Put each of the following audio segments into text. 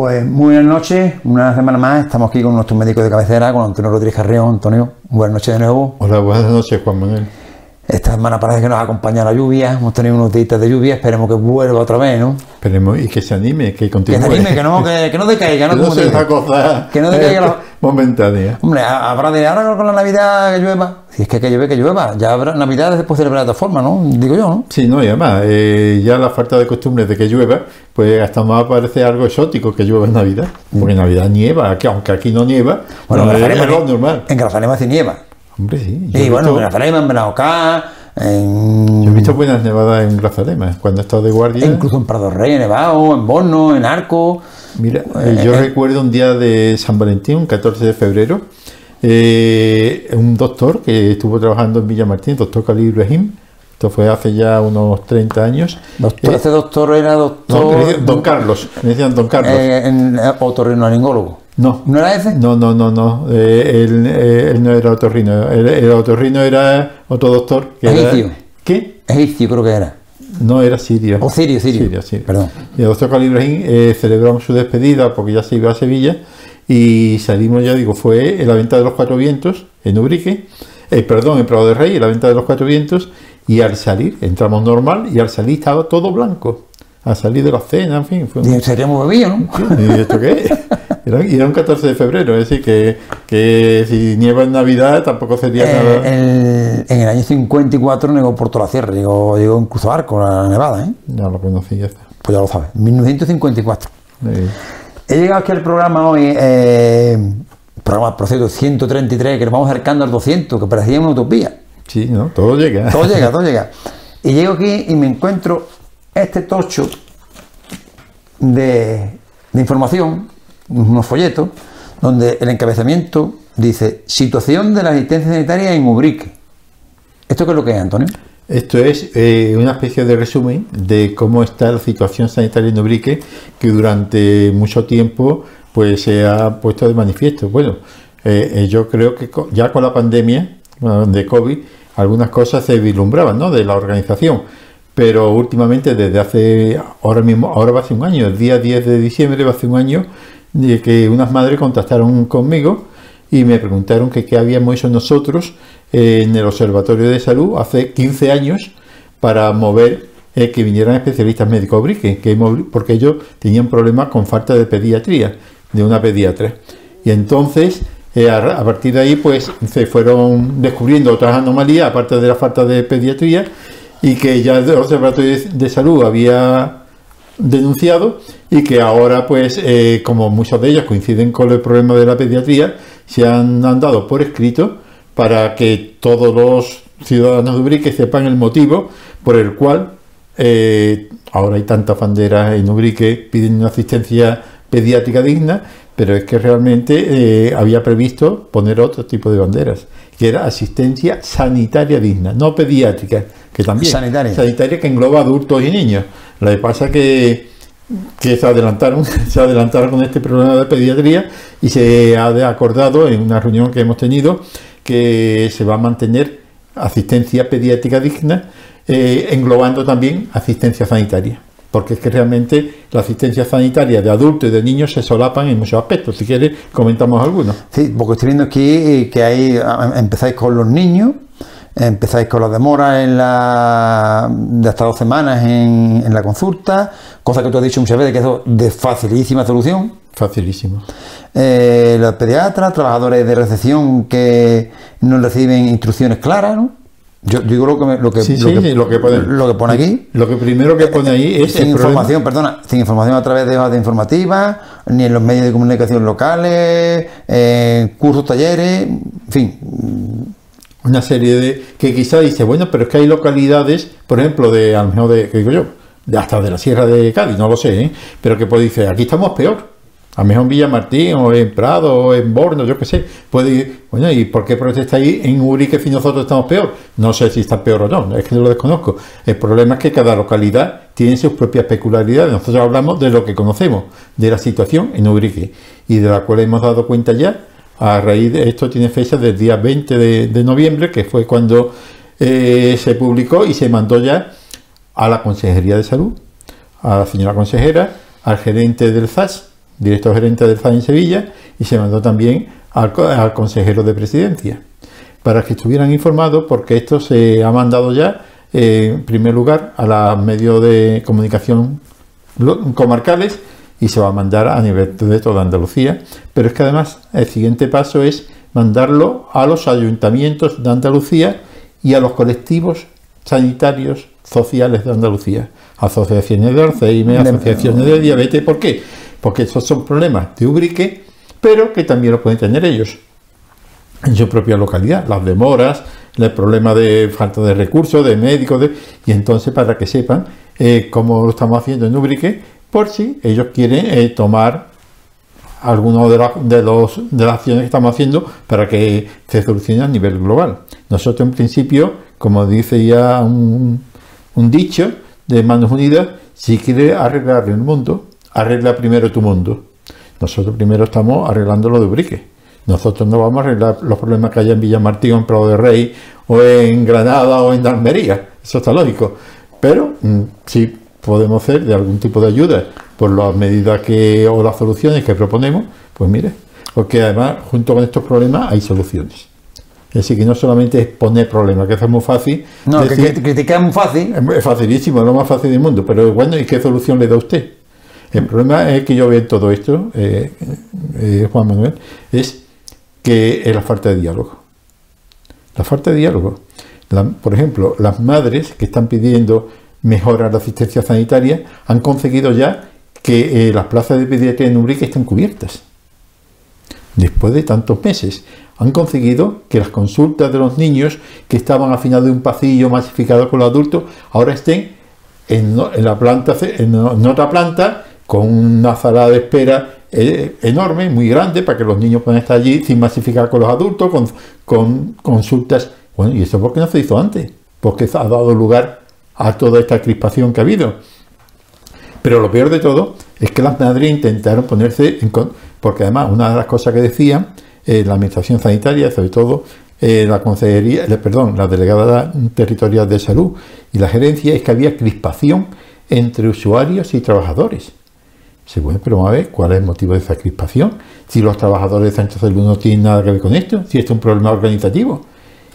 Pues muy buenas noches, una semana más, estamos aquí con nuestro médico de cabecera, con Antonio Rodríguez Carrión. Antonio, buenas noches de nuevo. Hola, buenas noches, Juan Manuel. Esta semana parece que nos acompaña la lluvia, hemos tenido unos días de lluvia, esperemos que vuelva otra vez, ¿no? Esperemos y que se anime, que continúe. Que se anime, que no, que, que no decaiga, ¿no? que no cosa Que no decaiga la- momentánea. Hombre, ha- habrá de ahora con la Navidad que llueva. Si es que que llueve, que llueva. Ya habrá Navidad después celebrar de otra forma, ¿no? Digo yo, ¿no? Sí, no, y además, eh, ya la falta de costumbre de que llueva, pues hasta más parece algo exótico que llueva en Navidad. Porque en Navidad nieva, que aunque aquí no nieva, Bueno, no en es algo normal. en Grazalema sí nieva. Hombre, sí. Y bueno, en visto, Grazalema, en Benaucá, en... yo he visto buenas nevadas en Grazalema, cuando he estado de guardia. incluso en Prado Rey, en Nevado, en Borno, en Arco. Mira, eh, yo eh, recuerdo un día de San Valentín, un 14 de febrero, eh, un doctor que estuvo trabajando en Villa Martín, doctor Khalil Ibrahim, esto fue hace ya unos 30 años. Doctor, Eh, este doctor era doctor... don Carlos, me decían don Carlos. eh, en, eh, otorrinolaringólogo. No, ¿No era ese? no, no, no, no, eh, él, eh, él no era otorrino, el, el otorrino era otro doctor. Que era. ¿Qué? Egipcio creo que era. No, era sirio. O Sirio, Sirio. Sirio, Sirio. Perdón. Y el doctor Ibrahim eh, celebramos su despedida porque ya se iba a Sevilla y salimos ya, digo, fue en la venta de los cuatro vientos en Ubrique, eh, perdón, en Prado de Rey, en la venta de los cuatro vientos y al salir, entramos normal y al salir estaba todo blanco. Al salir de la cena, en fin, fue un- Y Seríamos bebido, ¿no? ¿Y esto qué es? Era, y era un 14 de febrero, es decir, que, que si nieva en Navidad tampoco sería Eh, nada. el- en el año 54 negó Puerto la Sierra, llegó, llegó incluso Arco, la Nevada, ¿eh? Ya lo conocí, ya está. Pues ya lo sabes, 1954. Eh, He llegado aquí al programa hoy, eh, programa, por cierto, 133, que nos vamos acercando al 200, que parecía una utopía. sí, ¿no? Todo llega. Todo llega, todo llega. Y llego aquí y me encuentro este tocho de, de información, unos folletos, donde el encabezamiento dice situación de la asistencia sanitaria en Ubrique. ¿Esto qué es lo que es, Antonio? Esto es eh, una especie de resumen de cómo está la situación sanitaria en Ubrique, que durante mucho tiempo pues se ha puesto de manifiesto. Bueno, eh, eh, yo creo que ya con la pandemia de COVID, algunas cosas se vislumbraban ¿no? de la organización, pero últimamente desde hace, ahora mismo, ahora va a ser un año, el día 10 de diciembre va a ser un año, de que unas madres contactaron conmigo y me preguntaron que qué habíamos hecho nosotros eh, en el Observatorio de Salud hace 15 años para mover eh, que vinieran especialistas médicos a Ubrique, que porque ellos tenían problemas con falta de pediatría, de una pediatra. Y entonces, eh, a, partir de ahí, pues se fueron descubriendo otras anomalías, aparte de la falta de pediatría, y que ya el Observatorio de Salud había denunciado y que ahora pues eh, como muchos de ellos coinciden con el problema de la pediatría se han, dado por escrito para que todos los ciudadanos de Ubrique sepan el motivo por el cual eh, ahora hay tantas banderas en Ubrique piden una asistencia pediátrica digna pero es que realmente eh, había previsto poner otro tipo de banderas que era asistencia sanitaria digna no pediátrica que también Sanitaria. sanitaria que engloba adultos y niños. Lo que pasa que, que se adelantaron, se adelantaron con este problema de pediatría y se ha acordado en una reunión que hemos tenido que se va a mantener asistencia pediátrica digna, eh, englobando también asistencia sanitaria. Porque es que realmente la asistencia sanitaria de adultos y de niños se solapan en muchos aspectos. Si quieres, comentamos algunos. Sí, porque estoy viendo aquí que hay, a- empezáis con los niños, empezáis con la demora en la, de hasta dos semanas en, en la consulta, cosa que tú has dicho muchas veces que es de facilísima solución. Facilísimo. Eh, los pediatras, trabajadores de recepción que no reciben instrucciones claras, ¿no? Yo digo lo que, me- lo que, Sí, lo sí, que, sí, lo que pone, lo que pone aquí. Lo que primero que pone ahí es sin el problema- información, perdona, sin información a través de hojas de informativas, ni en los medios de comunicación locales, eh, cursos, talleres, en fin. una serie de que quizá dice bueno pero es que hay localidades por ejemplo de a lo mejor de que digo yo de hasta de la sierra de Cádiz no lo sé ¿eh? pero que puede decir aquí estamos peor a lo mejor en Villamartín o en Prado o en Borno yo qué sé puede ir bueno y por qué protesta ahí en Urique si nosotros estamos peor no sé si está peor o no es que yo lo desconozco. El problema es que cada localidad tiene sus propias peculiaridades. Nosotros hablamos de lo que conocemos de la situación en Urique y de la cual hemos dado cuenta ya a raíz de esto tiene fecha del día 20 de, noviembre, que fue cuando eh, se publicó y se mandó ya a la Consejería de Salud, a la señora consejera, al gerente del ZAS, director gerente del FAI en Sevilla, y se mandó también al, al consejero de presidencia, para que estuvieran informados, porque esto se ha mandado ya, eh, en primer lugar, a los medios de comunicación comarcales y se va a mandar a nivel de toda Andalucía. Pero es que además el siguiente paso es mandarlo a los ayuntamientos de Andalucía y a los colectivos sanitarios sociales de Andalucía, asociaciones de Alzheimer, asociaciones de diabetes. ¿Por qué? Porque esos son problemas de Ubrique, pero que también lo pueden tener ellos en su propia localidad. Las demoras, el problema de falta de recursos, de médicos, de... y entonces para que sepan eh, cómo lo estamos haciendo en Ubrique, por si ellos quieren eh, tomar algunas de, de, los, de las acciones que estamos haciendo para que se solucione a nivel global. Nosotros en principio, como dice ya un, un dicho de Manos Unidas, si quieres arreglar el mundo, arregla primero tu mundo. Nosotros primero estamos arreglando lo de Ubrique. Nosotros no vamos a arreglar los problemas que haya en Villamartín, en Prado de Rey, o en Granada, o en Almería. Eso está lógico. Pero mm, sí podemos hacer de algún tipo de ayuda por las medidas que o las soluciones que proponemos, pues mire, porque además junto con estos problemas hay soluciones. Es decir, que no solamente es poner problemas, que es muy fácil. No, que, criticar es muy fácil. Es facilísimo, es lo más fácil del mundo, pero bueno, ¿y qué solución le da usted? El problema es que yo veo todo esto, eh, eh, Juan Manuel, es que es la falta de diálogo. La falta de diálogo. por ejemplo, las madres que están pidiendo mejorar la asistencia sanitaria han conseguido ya que eh, las plazas de pediatría en Ubrique estén cubiertas. Después de tantos meses, han conseguido que las consultas de los niños que estaban al final de un pasillo masificado con los adultos ahora estén en, la planta, en, otra planta con una sala de espera eh, enorme, muy grande, para que los niños puedan estar allí sin masificar con los adultos, con, con consultas. Bueno, ¿y eso por qué no se hizo antes? Porque ha dado lugar a toda esta crispación que ha habido. Pero lo peor de todo es que las madres intentaron ponerse en porque además una de las cosas que decían eh, la administración sanitaria, sobre todo eh, la consejería, perdón, la delegada territorial de salud y la gerencia es que había crispación entre usuarios y trabajadores. Bueno, pero vamos a ver cuál es el motivo de esa crispación. Si los trabajadores de centros de salud no tienen nada que ver con esto, si esto es un problema organizativo.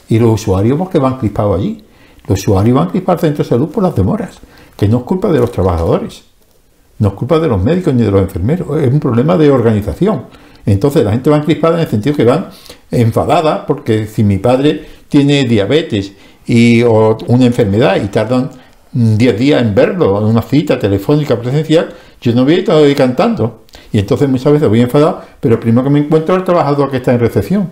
Y los usuarios, ¿por qué van crispados allí? Los usuarios van a crispar centro de salud por las demoras, que no es culpa de los trabajadores, no es culpa de los médicos ni de los enfermeros, es un problema de organización. Entonces la gente va crispada en el sentido que van enfadada porque si mi padre tiene diabetes y, o una enfermedad y tardan 10 días en verlo, en una cita telefónica presencial, yo no voy a estar cantando. Y entonces muchas veces voy enfadado, pero primero que me encuentro el trabajador que está en recepción.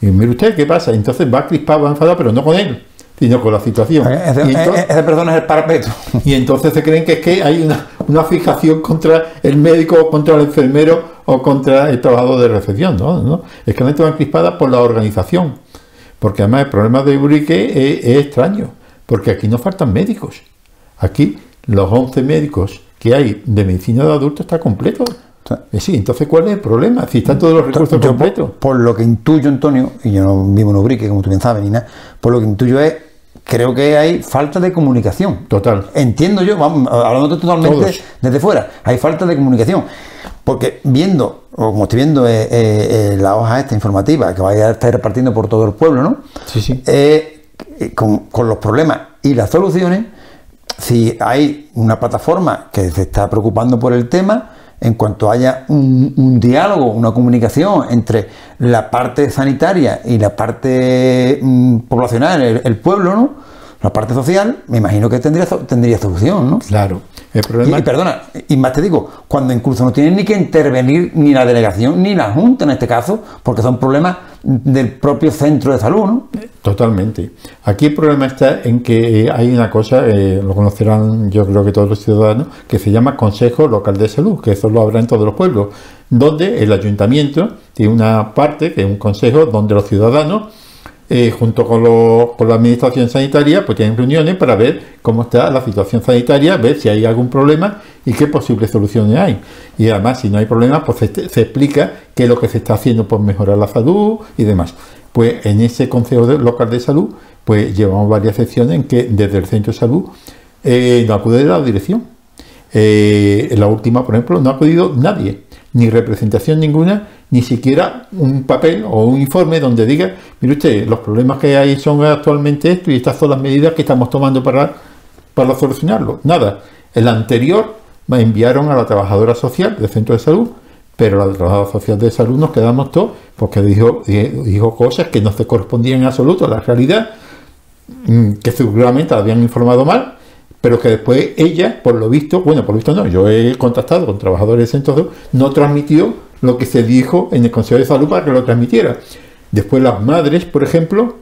Y mire usted, ¿qué pasa? Entonces va crispado, va enfadado, pero no con él sino con la situación. Ese, y entonces, persona es el parapeto. Y entonces se creen que es que hay una, fijación contra el médico, contra el enfermero o contra el trabajador de recepción. No, no. Es que la gente va crispada por la organización. Porque además el problema de Urique es, extraño. Porque aquí no faltan médicos. Aquí los 11 médicos que hay de medicina de adultos está completo. Eh, sí, entonces ¿cuál es el problema? Si están todos los recursos completos. Por, lo que intuyo, Antonio, y yo no vivo en Ubrique, como tú bien sabes, ni nada, por lo que intuyo es creo que hay falta de comunicación. Total. Entiendo yo, vamos, hablando totalmente desde fuera, hay falta de comunicación. Porque viendo, o como estoy viendo eh, eh, la hoja esta informativa, que vaya a estar repartiendo por todo el pueblo, ¿no? Sí, sí. Con, con, los problemas y las soluciones, si hay una plataforma que se está preocupando por el tema, en cuanto haya un, diálogo, una comunicación entre la parte sanitaria y la parte mm, poblacional, el, pueblo, ¿no? La parte social, me imagino que tendría, tendría solución, ¿no? Claro. El problema... y, perdona, y más te digo, cuando incluso no tienen ni que intervenir ni la delegación ni la Junta en este caso, porque son problemas del propio centro de salud, ¿no? Totalmente. Aquí el problema está en que eh, hay una cosa, eh, lo conocerán yo creo que todos los ciudadanos, que se llama Consejo Local de Salud, que eso lo habrá en todos los pueblos, donde el ayuntamiento tiene una parte, que es un consejo, donde los ciudadanos eh, junto con, la administración sanitaria, pues tienen reuniones para ver cómo está la situación sanitaria, ver si hay algún problema y qué posibles soluciones hay. Y además, si no hay problemas, pues se, explica qué es lo que se está haciendo por mejorar la salud y demás. Pues en ese Consejo Local de Salud, pues llevamos varias secciones en que desde el Centro de Salud eh, no acude la dirección. Eh, la última, por ejemplo, no ha acudido nadie. Ni representación ninguna, ni siquiera un papel o un informe donde diga, mire usted, los problemas que hay son actualmente esto y estas son las medidas que estamos tomando para, para solucionarlo. Nada. El anterior me enviaron a la trabajadora social del centro de salud, pero la trabajadora social de salud nos quedamos todos porque dijo, dijo cosas que no se correspondían en absoluto a la realidad, mm, que seguramente la habían informado mal pero que después ella, por lo visto, bueno, por lo visto no, yo he contactado con trabajadores centro de salud, no transmitió lo que se dijo en el Consejo de Salud para que lo transmitiera. Después las madres, por ejemplo,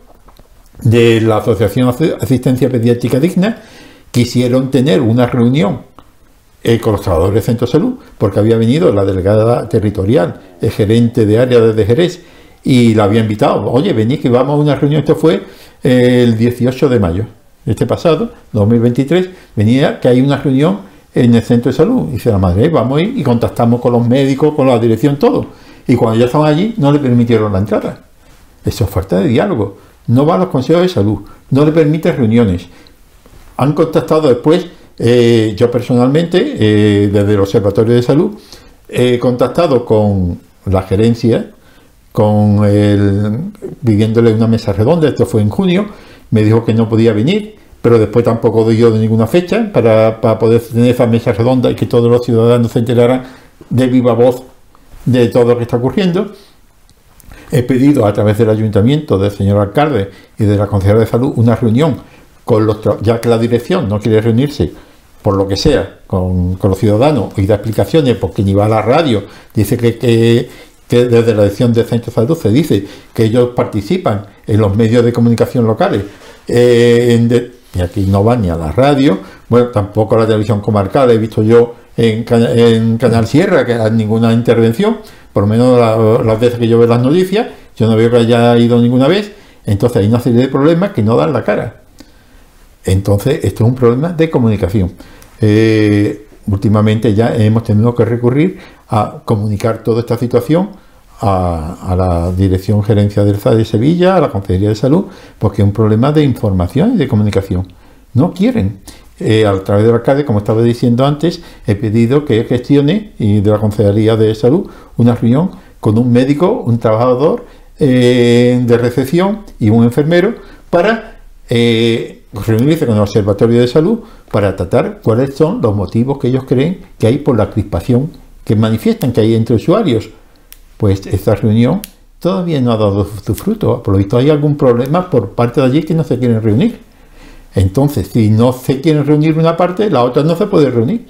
de la Asociación Asistencia Pediátrica Digna, quisieron tener una reunión eh, con los trabajadores del centro de salud, porque había venido la delegada territorial, el gerente de área de Jerez, y la había invitado, oye, venid que vamos a una reunión, esto fue el 18 de mayo este pasado, 2023, venía que hay una reunión en el centro de salud. Dice la madre, vamos a ir y contactamos con los médicos, con la dirección, todo. Y cuando ya estaban allí, no le permitieron la entrada. Eso es falta de diálogo. No va a los consejos de salud, no le permite reuniones. Han contactado después, eh, yo personalmente, eh, desde el Observatorio de Salud, he contactado con la gerencia, con el, pidiéndole una mesa redonda, esto fue en junio, me dijo que no podía venir, pero después tampoco dio de ninguna fecha para, poder tener esa mesa redonda y que todos los ciudadanos se enteraran de viva voz de todo lo que está ocurriendo. He pedido a través del ayuntamiento, del señor alcalde y de la consejera de salud una reunión con los ya que la dirección no quiere reunirse por lo que sea con, los ciudadanos y dar explicaciones porque ni va a la radio, dice que, que, que desde la centro de salud se dice que ellos participan en los medios de comunicación locales. Eh, y aquí no va ni a la radio, bueno, tampoco a la televisión comarcal, he visto yo en, Canal Sierra que hay ninguna intervención, por lo menos las veces que yo veo las noticias, yo no veo que haya ido ninguna vez, entonces hay una serie de problemas que no dan la cara. Entonces, esto es un problema de comunicación. Eh, últimamente ya hemos tenido que recurrir a comunicar toda esta situación a, la Dirección Gerencia del de Sevilla, a la Consejería de Salud, porque es un problema de información y de comunicación. No quieren. Eh, a través del alcalde, como estaba diciendo antes, he pedido que gestione y de la Consejería de Salud una reunión con un médico, un trabajador eh, de recepción y un enfermero para eh, reunirse con el Observatorio de Salud para tratar cuáles son los motivos que ellos creen que hay por la crispación que manifiestan que hay entre usuarios. Pues esta reunión todavía no ha dado su fruto. Por lo visto hay algún problema por parte de allí que no se quieren reunir. Entonces, si no se quieren reunir una parte, la otra no se puede reunir.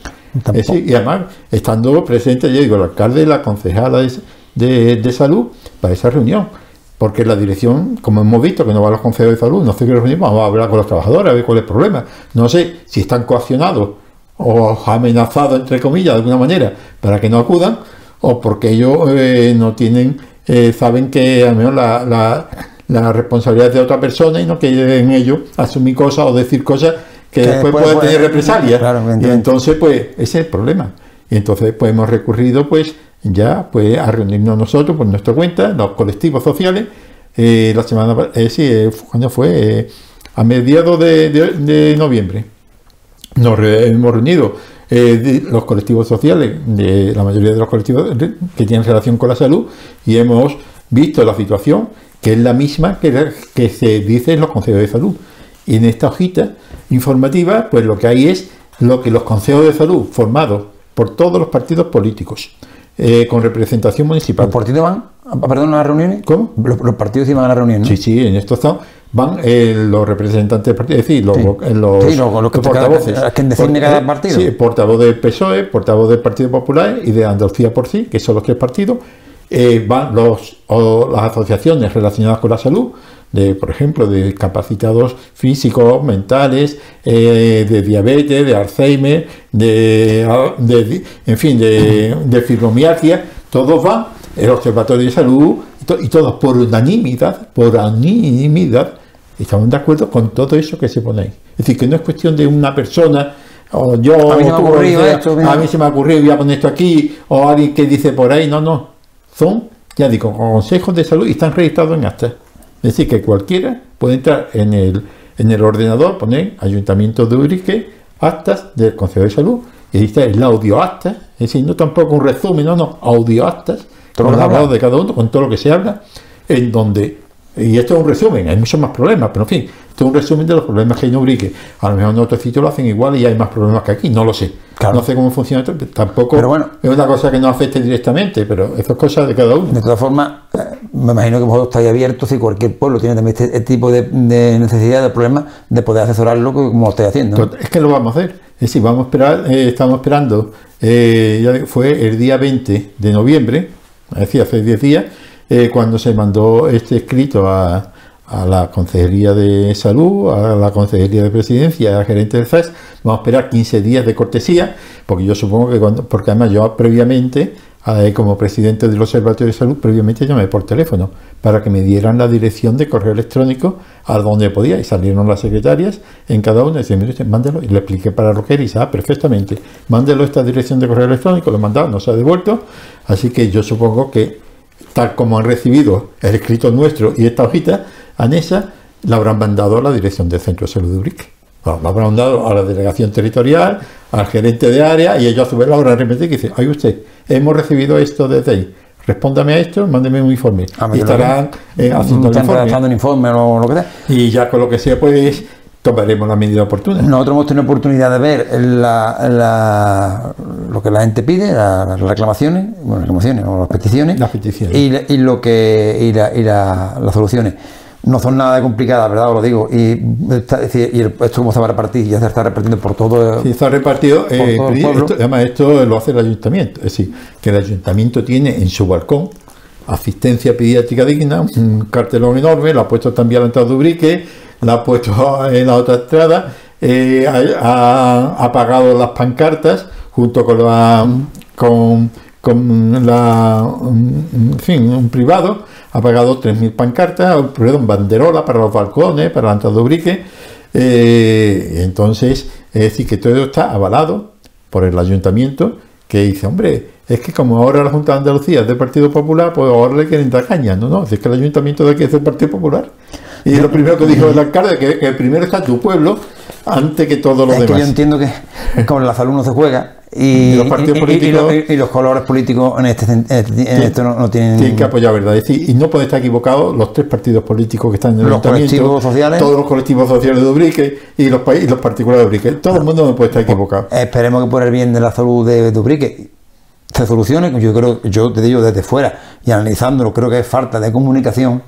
y además, estando presente, yo digo, el alcalde y la concejala de, de, salud para esa reunión. Porque la dirección, como hemos visto, que no va a los consejos de salud, no se quiere reunir, vamos a hablar con los trabajadores, a ver cuál es el problema. No sé si están coaccionados o amenazado, entre comillas, de alguna manera, para que no acudan, o porque ellos eh, no tienen, eh, saben que al menos la, la, responsabilidad es de otra persona y no quieren ellos asumir cosas o decir cosas que, después, pueden tener represalias. y entonces, pues, ese es el problema. Y entonces, pues, hemos recurrido, pues, ya, pues, a reunirnos nosotros por nuestra cuenta, los colectivos sociales, eh, la semana, eh, sí, cuando fue? a mediados de noviembre nos hemos reunido eh, los colectivos sociales, de la mayoría de los colectivos que tienen relación con la salud, y hemos visto la situación que es la misma que, que se dice en los consejos de salud. Y en esta hojita informativa, pues lo que hay es lo que los consejos de salud formados por todos los partidos políticos, eh, con representación municipal. ¿Los partidos van, perdón, a las reuniones? ¿Cómo? Los, partidos iban a las reuniones. Sí, sí, en esto están van eh, los representantes del partido, es decir, los, los, sí, los, que portavoces. que designe cada partido. Sí, portavoz del PSOE, portavoz del Partido Popular y de Andalucía por sí, que son los tres partidos. Eh, van los, las asociaciones relacionadas con la salud, de, por ejemplo, de capacitados físicos, mentales, eh, de diabetes, de Alzheimer, de, de en fin, de, de fibromialgia, todos van, el Observatorio de Salud, y todos por unanimidad, por unanimidad, estamos de acuerdo con todo eso que se pone ahí. Es decir, que no es cuestión de una persona, o yo, a mí, se me, esto, a mí se me ha ocurrido, voy a poner esto aquí, o alguien que dice por ahí, no, no. Son, ya digo, consejos de salud y están registrados en actas. Es decir, que cualquiera puede entrar en el, en el ordenador, poner Ayuntamiento de Urique, actas del Consejo de Salud, y ahí está el audioacta, es decir, no tampoco un resumen, no, no, audioactas, Todo lo con los habla. hablados de cada uno, con todo lo que se habla, en donde, y esto es un resumen, hay muchos más problemas, pero en fin, esto es un resumen de los problemas que hay en Ubrique. A lo mejor en otros sitios lo hacen igual y hay más problemas que aquí, no lo sé. Claro. No sé cómo funciona esto, tampoco Pero bueno. es una cosa que nos afecte directamente, pero eso es cosa de cada uno. De todas formas, eh, me imagino que vosotros estáis abiertos y cualquier pueblo tiene también este, este tipo de, de necesidad, de problemas, de poder asesorarlo como lo estáis haciendo. ¿no? Es que lo vamos a hacer. Es decir, vamos a esperar, eh, estamos esperando, eh, ya fue el día 20 de noviembre, es decir, hace 10 días, eh, cuando se mandó este escrito a, la Consejería de Salud, a la Consejería de Presidencia, al gerente del FES, vamos a esperar 15 días de cortesía, porque yo supongo que cuando, porque además yo previamente, eh, como presidente del Observatorio de Salud, previamente llamé por teléfono para que me dieran la dirección de correo electrónico a donde podía y salieron las secretarias en cada una y decían, mire mándelo y le expliqué para Roquer y dice, ah, perfectamente, mándelo esta dirección de correo electrónico, lo he mandado, no se ha devuelto, así que yo supongo que tal como han recibido el escrito nuestro y esta hojita anexa, la habrán mandado a la dirección del Centro de Salud de Ubrique. Bueno, la habrán dado a la delegación territorial, al gerente de área y ellos a su vez la habrán remitido y dicen, ay usted, hemos recibido esto desde ahí. Respóndame a esto, mándeme un informe. Ah, y estarán eh, haciendo el informe. un informe o lo que sea. Y ya con lo que sea, pues tomaremos la medida oportuna. Nosotros hemos tenido oportunidad de ver la- la- lo que la gente pide, la- las reclamaciones, bueno, reclamaciones o las peticiones, Las peticiones. Y, lo que y, la- y la- las soluciones. No son nada complicadas, ¿verdad? Os lo digo. Y, está- es decir, y el- esto cómo se va a repartir, ya se está repartiendo por todo. Sí, está repartido. eh, todo el pri- pueblo. esto- además, esto lo hace el ayuntamiento. Es decir, que el ayuntamiento tiene en su balcón asistencia pediátrica digna, un cartelón enorme, lo ha puesto también a la entrada de Ubrique, la ha puesto en la otra entrada, eh, ha, ha apagado las pancartas junto con la. con, con la. un- en fin, un privado, ha pagado 3.000 pancartas, perdón, banderola para los balcones, para la entrada. Eh, entonces, es decir, que todo está avalado por el ayuntamiento, que dice, hombre, es que como ahora la Junta de Andalucía es del Partido Popular, pues ahora le quieren dar caña. No, no, es que el ayuntamiento de aquí es del Partido Popular. Y lo primero que dijo el alcalde, que, que primero está tu pueblo, antes que todos los es que yo demás. entiendo que con la salud no se juega y, Y los partidos y- políticos- y- y los colores políticos en, este, en, en esto no, no tienen. Tienen que apoyar, ¿verdad? Es decir, y no pueden estar equivocados los tres partidos políticos que están en el Los colectivos sociales. todos los colectivos sociales de Ubrique y los, y los particulares de Ubrique. Todo el mundo no puede estar equivocado. Esperemos que por el bien de la salud de, de Ubrique se solucione. Yo creo, yo te digo desde fuera y analizándolo, creo que es falta de comunicación.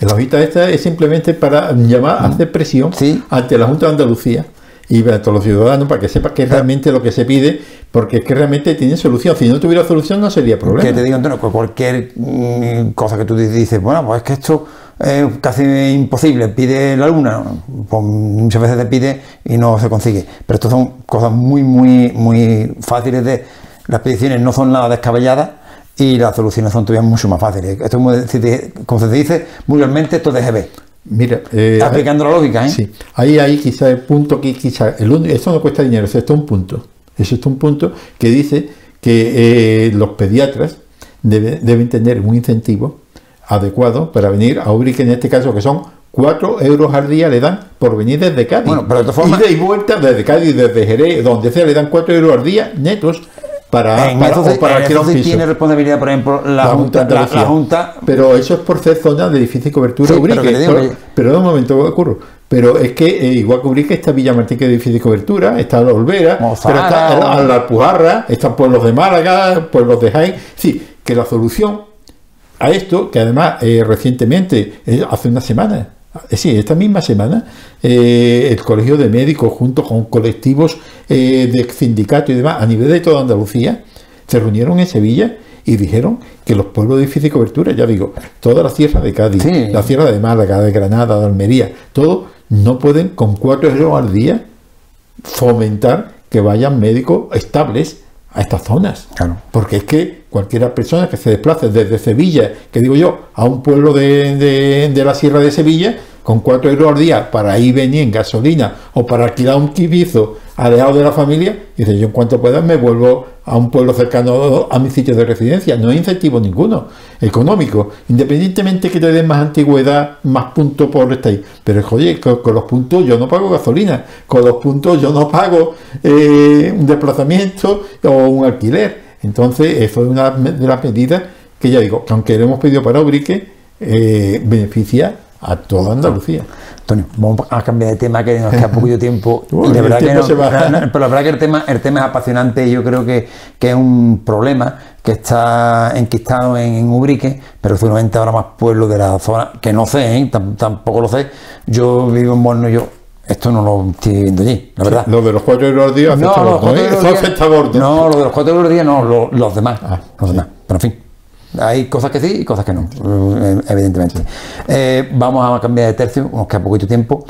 La hojita esta es simplemente para llamar a hacer presión Sí. ante la Junta de Andalucía y a todos los ciudadanos para que sepan que es realmente lo que se pide, porque es que realmente tiene solución. Si no tuviera solución no sería problema. Que te digo, Antonio, que cualquier mm, cosa que tú dices, bueno, pues es que esto es casi imposible, pide la luna, pues muchas veces te pide y no se consigue. Pero esto son cosas muy, muy, muy fáciles de. Las peticiones no son nada descabelladas y las soluciones son todavía mucho más fáciles. Esto es como, se dice vulgarmente, esto es DGB. Mira, eh, Aplicando la lógica, ¿eh? Sí, ahí hay quizá el punto que quizá el esto no cuesta dinero, esto es un punto. Eso es un punto que dice que eh, los pediatras debe- deben tener un incentivo adecuado para venir a Ubrique en este caso que son 4 euros al día le dan por venir desde Cádiz. Bueno, pero de todas formas- Ida y vuelta desde Cádiz, desde Jerez, donde sea, le dan 4 euros al día netos para, en para, eso, o para en alquilar eso sí tiene responsabilidad, por ejemplo, la, junta, de la, la Junta Pero eso es por ser zona de difícil cobertura Sí, Ubrique. pero que pero un momento, ocurro. Pero es que eh, igual que Ubrique está Villa Martín que es de difícil cobertura, está la Olvera, Mozara, pero está o- la, Alpujarra, están pueblos de Málaga, pueblos de Jaén. Sí, que la solución a esto, que además eh, recientemente, eh, hace una semana, eh, sí, esta misma semana, eh, el Colegio de Médicos, junto con colectivos eh, de sindicatos y demás, a nivel de toda Andalucía, se reunieron en Sevilla y dijeron que los pueblos de difícil cobertura, ya digo, toda la sierra de Cádiz, Sí. la sierra de Málaga, de Granada, de Almería, todo no pueden con cuatro euros al día fomentar que vayan médicos estables a estas zonas. Claro. Porque es que cualquiera persona que se desplace desde Sevilla, que digo yo, a un pueblo de, la Sierra de Sevilla, con 4 euros al día para ir venir en gasolina o para alquilar un quibizo alejado de la familia, dice, yo en cuanto pueda me vuelvo a un pueblo cercano a mi sitio de residencia. No hay incentivo ninguno económico, independientemente que te den más antigüedad, más puntos por estar ahí. Pero joder, con, con, los puntos yo no pago gasolina, con los puntos yo no pago eh, un desplazamiento o un alquiler. Entonces, eso es una de las medidas que ya digo, que aunque lo hemos pedido para Obrique, eh, beneficia a toda Andalucía. Antonio, vamos a cambiar de tema que nos queda poquito tiempo. Bueno, de verdad que no, se va. pero la verdad que el tema, el tema es apasionante y yo creo que, que es un problema que está enquistado en, en Ubrique, pero seguramente habrá más pueblos de la zona, que no sé, ¿eh? Tam- tampoco lo sé. Yo vivo en Borno, yo esto no lo estoy viviendo allí, la verdad. Lo de los cuatro euros al día afecta a ¿eh? Eso afecta a. No, lo de los cuatro euros al día no, lo- los demás. Ah, los sí. demás. Pero en fin, hay cosas que sí y cosas que no, eh, evidentemente. Eh, vamos a cambiar de tercio, nos queda poquito tiempo.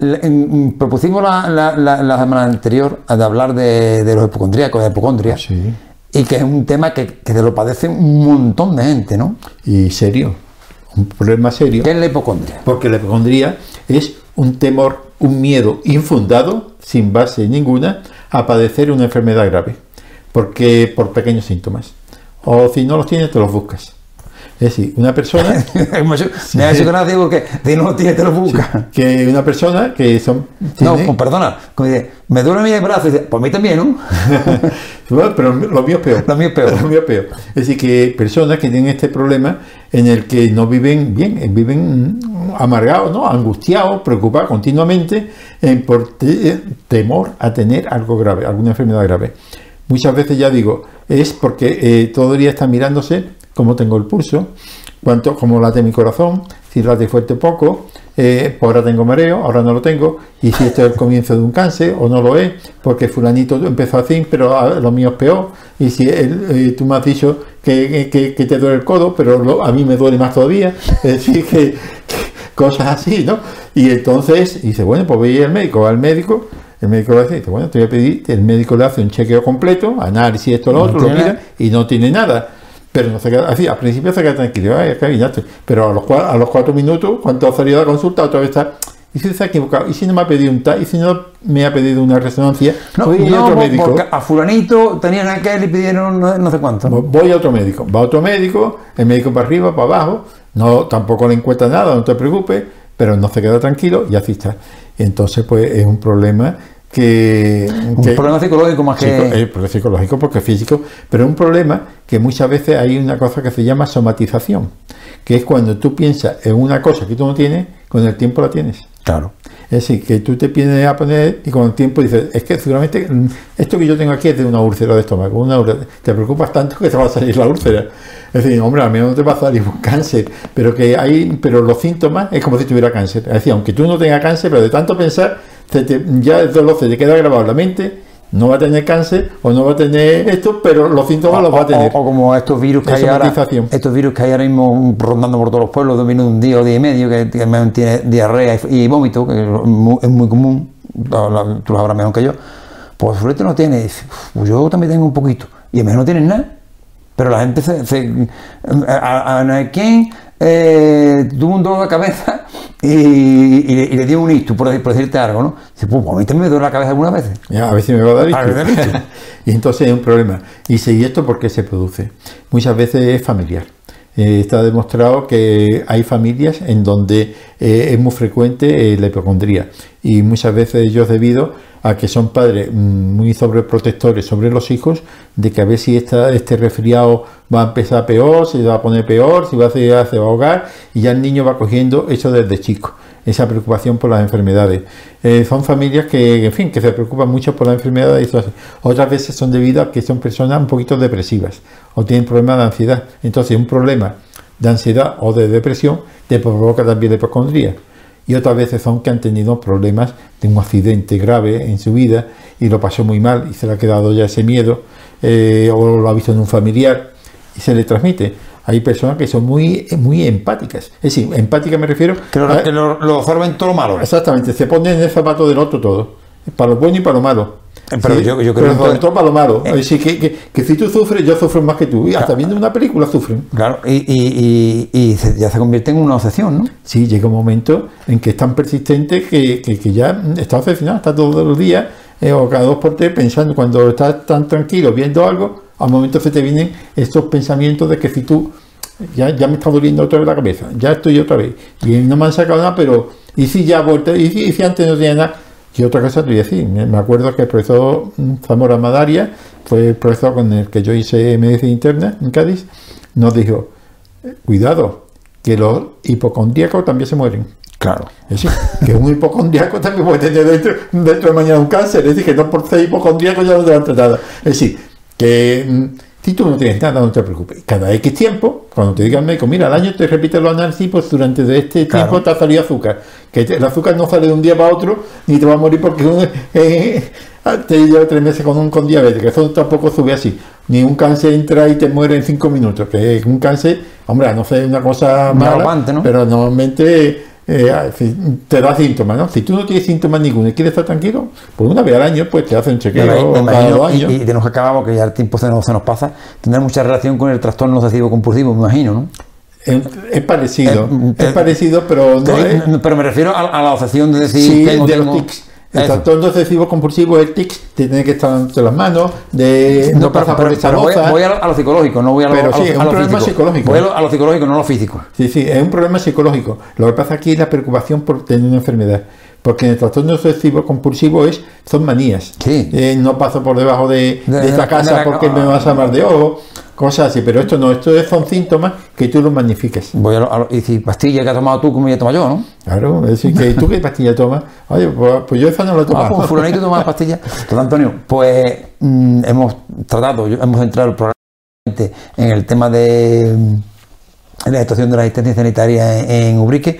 Le- en- propusimos la, la- la- la semana anterior de hablar de, de los hipocondríacos, de hipocondria, Sí. y que es un tema que, que se lo padece un montón de gente, ¿no? Y serio, un problema serio. ¿Qué es la hipocondria? Porque la hipocondría es un temor, un miedo infundado, sin base ninguna, a padecer una enfermedad grave. Porque por pequeños síntomas. O si no los tienes, te los buscas. Es decir, una persona me ha hecho gracia porque si no lo tienes te lo buscas. que una persona que son No, tiene- pues perdona, como dice, me duele el brazo, y dice, pues a mí también, ¿no? Bueno, pero lo mío es peor. Lo mío es peor. Lo mío es peor. Es decir, que personas que tienen este problema en el que no viven bien, viven amargados, ¿no? angustiados, preocupados continuamente eh, por te- temor a tener algo grave, alguna enfermedad grave. Muchas veces ya digo, es porque eh, todo el día está mirándose cómo tengo el pulso, cuánto, cómo late mi corazón, si late fuerte o poco, eh, pues ahora tengo mareo, ahora no lo tengo, y si esto es el comienzo de un cáncer o no lo es, porque fulanito empezó así, pero ah, lo mío es peor, y si él, eh, tú me has dicho que, que- que te duele el codo, pero lo- a mí me duele más todavía, es decir, que, cosas así, ¿no? Y entonces dice, bueno, pues voy al médico, va al médico, el médico le dice, bueno, te voy a pedir, el médico le hace un chequeo completo, análisis, esto, lo No otro, lo mira, y no tiene nada. Pero no se queda así, al principio se queda tranquilo, ay, acá vinaste. Pero a los, a los cuatro minutos, cuando ha salido la consulta, otra vez está. ¿Y si se ha equivocado? ¿Y si no me ha pedido un tal? ¿Y si no me ha pedido una resonancia? No, voy a otro médico. porque a fulanito tenían aquel y pidieron no, no sé cuánto. Voy a otro médico. Va a otro médico, el médico para arriba, para abajo. No, tampoco le encuentra nada, no te preocupes, pero no se queda tranquilo y así está. Entonces, pues es un problema que. Un que- problema psicológico más que... eh, psicológico, porque físico, pero un problema que muchas veces hay una cosa que se llama somatización, que es cuando tú piensas en una cosa que tú no tienes, con el tiempo la tienes. Claro. Es decir, que tú te piensas a poner y con el tiempo dices, es que seguramente esto que yo tengo aquí es de una úlcera de estómago, una úlcera. te preocupas tanto que te va a salir la úlcera. Es decir, hombre, a mí no te va a salir un cáncer, pero que hay, pero los síntomas es como si tuviera cáncer. Es decir, aunque tú no tengas cáncer, pero de tanto pensar, se te- ya el dolor se te queda grabado en la mente, no va a tener cáncer o no va a tener esto, pero los síntomas los va a tener. O, o como estos virus que hay ahora, estos virus que hay ahora mismo rondando por todos los pueblos, de un día o día y medio, que, que tiene diarrea y, y vómito, que es muy, es muy común, la- la- tú lo sabrás mejor que yo, pues Fulete no tiene, "Uf, yo también tengo un poquito, y a mí no tienen nada, pero la gente se... se a, a- quién eh, tuvo un dolor de cabeza y, y le- y le dio un ictus, por, decir- por decirte algo, ¿no? Dice, pues a mí también me duele la cabeza algunas veces. Ya, a si me va a dar ictus. y entonces es un problema. Y si ¿y esto por qué se produce? Muchas veces es familiar. Eh, está demostrado que hay familias en donde eh, es muy frecuente eh, la hipocondría y muchas veces ellos debido a que son padres mm, muy sobreprotectores sobre los hijos, de que a ver si este resfriado va a empezar peor, si va a poner peor, si va a, se va a ahogar, y ya el niño va cogiendo eso desde chico, esa preocupación por las enfermedades. Eh, son familias que, en fin, que se preocupan mucho por las enfermedades y. Otras veces son debido a que son personas un poquito depresivas o tienen problemas de ansiedad. Entonces, un problema de ansiedad o de depresión te provoca también hipocondría y otras veces son que han tenido problemas de un accidente grave en su vida y lo pasó muy mal y se le ha quedado ya ese miedo eh, o lo ha visto en un familiar y se le transmite. Hay personas que son muy, muy empáticas. Es decir, empática me refiero Que lo, a- que lo, lo absorben todo lo malo. Exactamente, se ponen en el zapato del otro todo. Para lo bueno y para lo malo. Pero yo- yo creo pero que- lo malo. Eh. Decir, que, que, que si tú sufres, yo sufro más que tú. Y hasta viendo una película sufren. Claro, y, y, y, y se- ya se convierte en una obsesión, ¿no? Sí, llega un momento en que es tan persistente que, que, ya está obsesionado, está todos los días eh, o cada dos por tres pensando, cuando estás tan tranquilo viendo algo, al momento se te vienen estos pensamientos de que si tú, ya, ya me está doliendo otra vez la cabeza, ya estoy otra vez, y no me han sacado nada, pero, y si ya vuelto, y si, y si antes no tenía nada, y otra cosa te voy a decir, me acuerdo que el profesor Zamora Madaria, fue el profesor con el que yo hice medicina interna en Cádiz, nos dijo, cuidado, que los hipocondríacos también se mueren. Claro. Es decir, que un hipocondríaco también puede tener dentro, dentro de mañana un cáncer. Es decir, que no por ser hipocondríaco ya no te van a tratar. Es decir, que mm, si tú no tienes nada, no te preocupes. Cada X tiempo, cuando te diga el médico, mira, al año te repite los análisis, pues durante este Claro. tiempo te ha salido azúcar. Que el azúcar no sale de un día para otro, ni te va a morir porque uno, eh, te lleva tres meses con un con diabetes, que eso tampoco sube así. Ni un cáncer entra y te muere en cinco minutos, que es un cáncer, hombre, no sé, una cosa mala, ¿no? pero normalmente eh, si te da síntomas, ¿no? Si tú no tienes síntomas ninguno y quieres estar tranquilo, pues una vez al año, pues te hacen chequeo imagino- me cada imagino, dos años. y, y de nos acabamos, que ya el tiempo se nos, se nos pasa, tendrá mucha relación con el trastorno obsesivo compulsivo, me imagino, ¿no? Es, parecido, Eh, es eh, parecido, pero no es... Pero me refiero a, a la obsesión de decir, Sí, tengo, de tengo- tics. El trastorno obsesivo compulsivo, el tic, tiene que estar entre las manos, de no, pasa pero- por esa voy, voy a, lo, psicológico, no voy a lo, Pero a lo- es a un lo problema físico. psicológico. Voy a lo, a lo psicológico, no a lo físico. Sí, sí, es un problema psicológico. Lo que pasa aquí es la preocupación por tener una enfermedad. Porque en el trastorno obsesivo compulsivo es, son manías. Sí. Eh, no paso por debajo de, De- esta casa de la- porque me vas a amar de ojo, cosas así. Pero esto no, esto es- son síntomas que tú los magnifiques. Voy a a y decir, pastilla que has tomado tú, como voy a tomar yo, ¿no? Claro, es decir, que tú qué pastilla tomas. Oye, pues, pues yo esa no la tomo. Ah, pues fulanito toma pastillas. Entonces, Antonio, pues mm, hemos tratado, hemos entrado el programa en el tema de la situación de la asistencia sanitaria en, en Ubrique.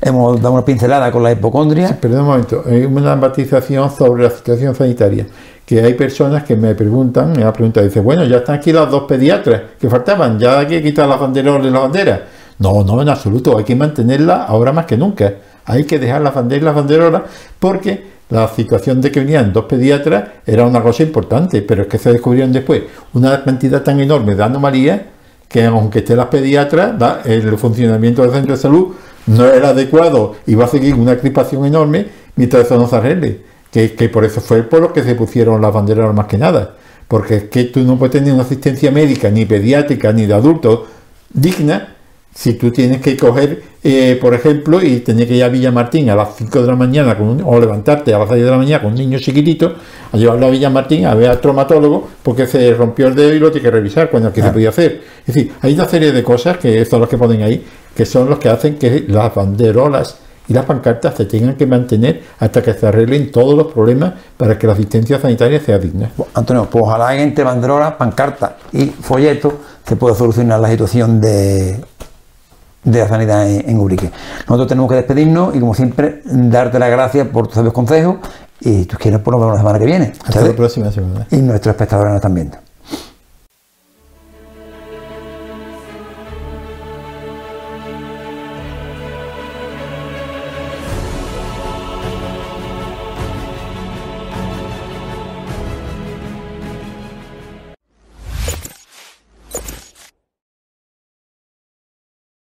Hemos dado una pincelada con la hipocondria. Perdón un momento, hay una matización sobre la situación sanitaria. Que hay personas que me preguntan, me ha preguntado, dice, bueno, ya están aquí las dos pediatras que faltaban, ya hay que quitar las banderolas y las banderas. No, no, en absoluto, hay que mantenerla ahora más que nunca. Hay que dejar las banderas y las banderolas porque la situación de que venían dos pediatras era una cosa importante, pero es que se descubrieron después una cantidad tan enorme de anomalías que aunque estén las pediatras, el funcionamiento del centro de salud no era adecuado y va a seguir una crispación enorme mientras eso no se arregle. Que, que por eso fue por lo que se pusieron las banderas más que nada. Porque es que tú no puedes tener una asistencia médica, ni pediátrica, ni de adultos digna, si tú tienes que coger, eh, por ejemplo, y tener que ir a Villamartín a las 5 de la mañana con un- o levantarte a las 6 de la mañana con un niño chiquitito, a llevarlo a Villamartín a ver al traumatólogo porque se rompió el dedo y lo tiene que revisar cuando que se podía hacer. Es decir, hay una serie de cosas que son los que ponen ahí, que son los que hacen que las banderolas y las pancartas se tengan que mantener hasta que se arreglen todos los problemas para que la asistencia sanitaria sea digna. Antonio, pues ojalá que entre banderolas, pancartas y folletos se pueda solucionar la situación de, de la sanidad en, en Ubrique. Nosotros tenemos que despedirnos y, como siempre, darte las gracias por tus sabios consejos y tú quieres, pues nos vemos la semana que viene. Hasta la próxima semana. Y nuestros espectadores nos están viendo.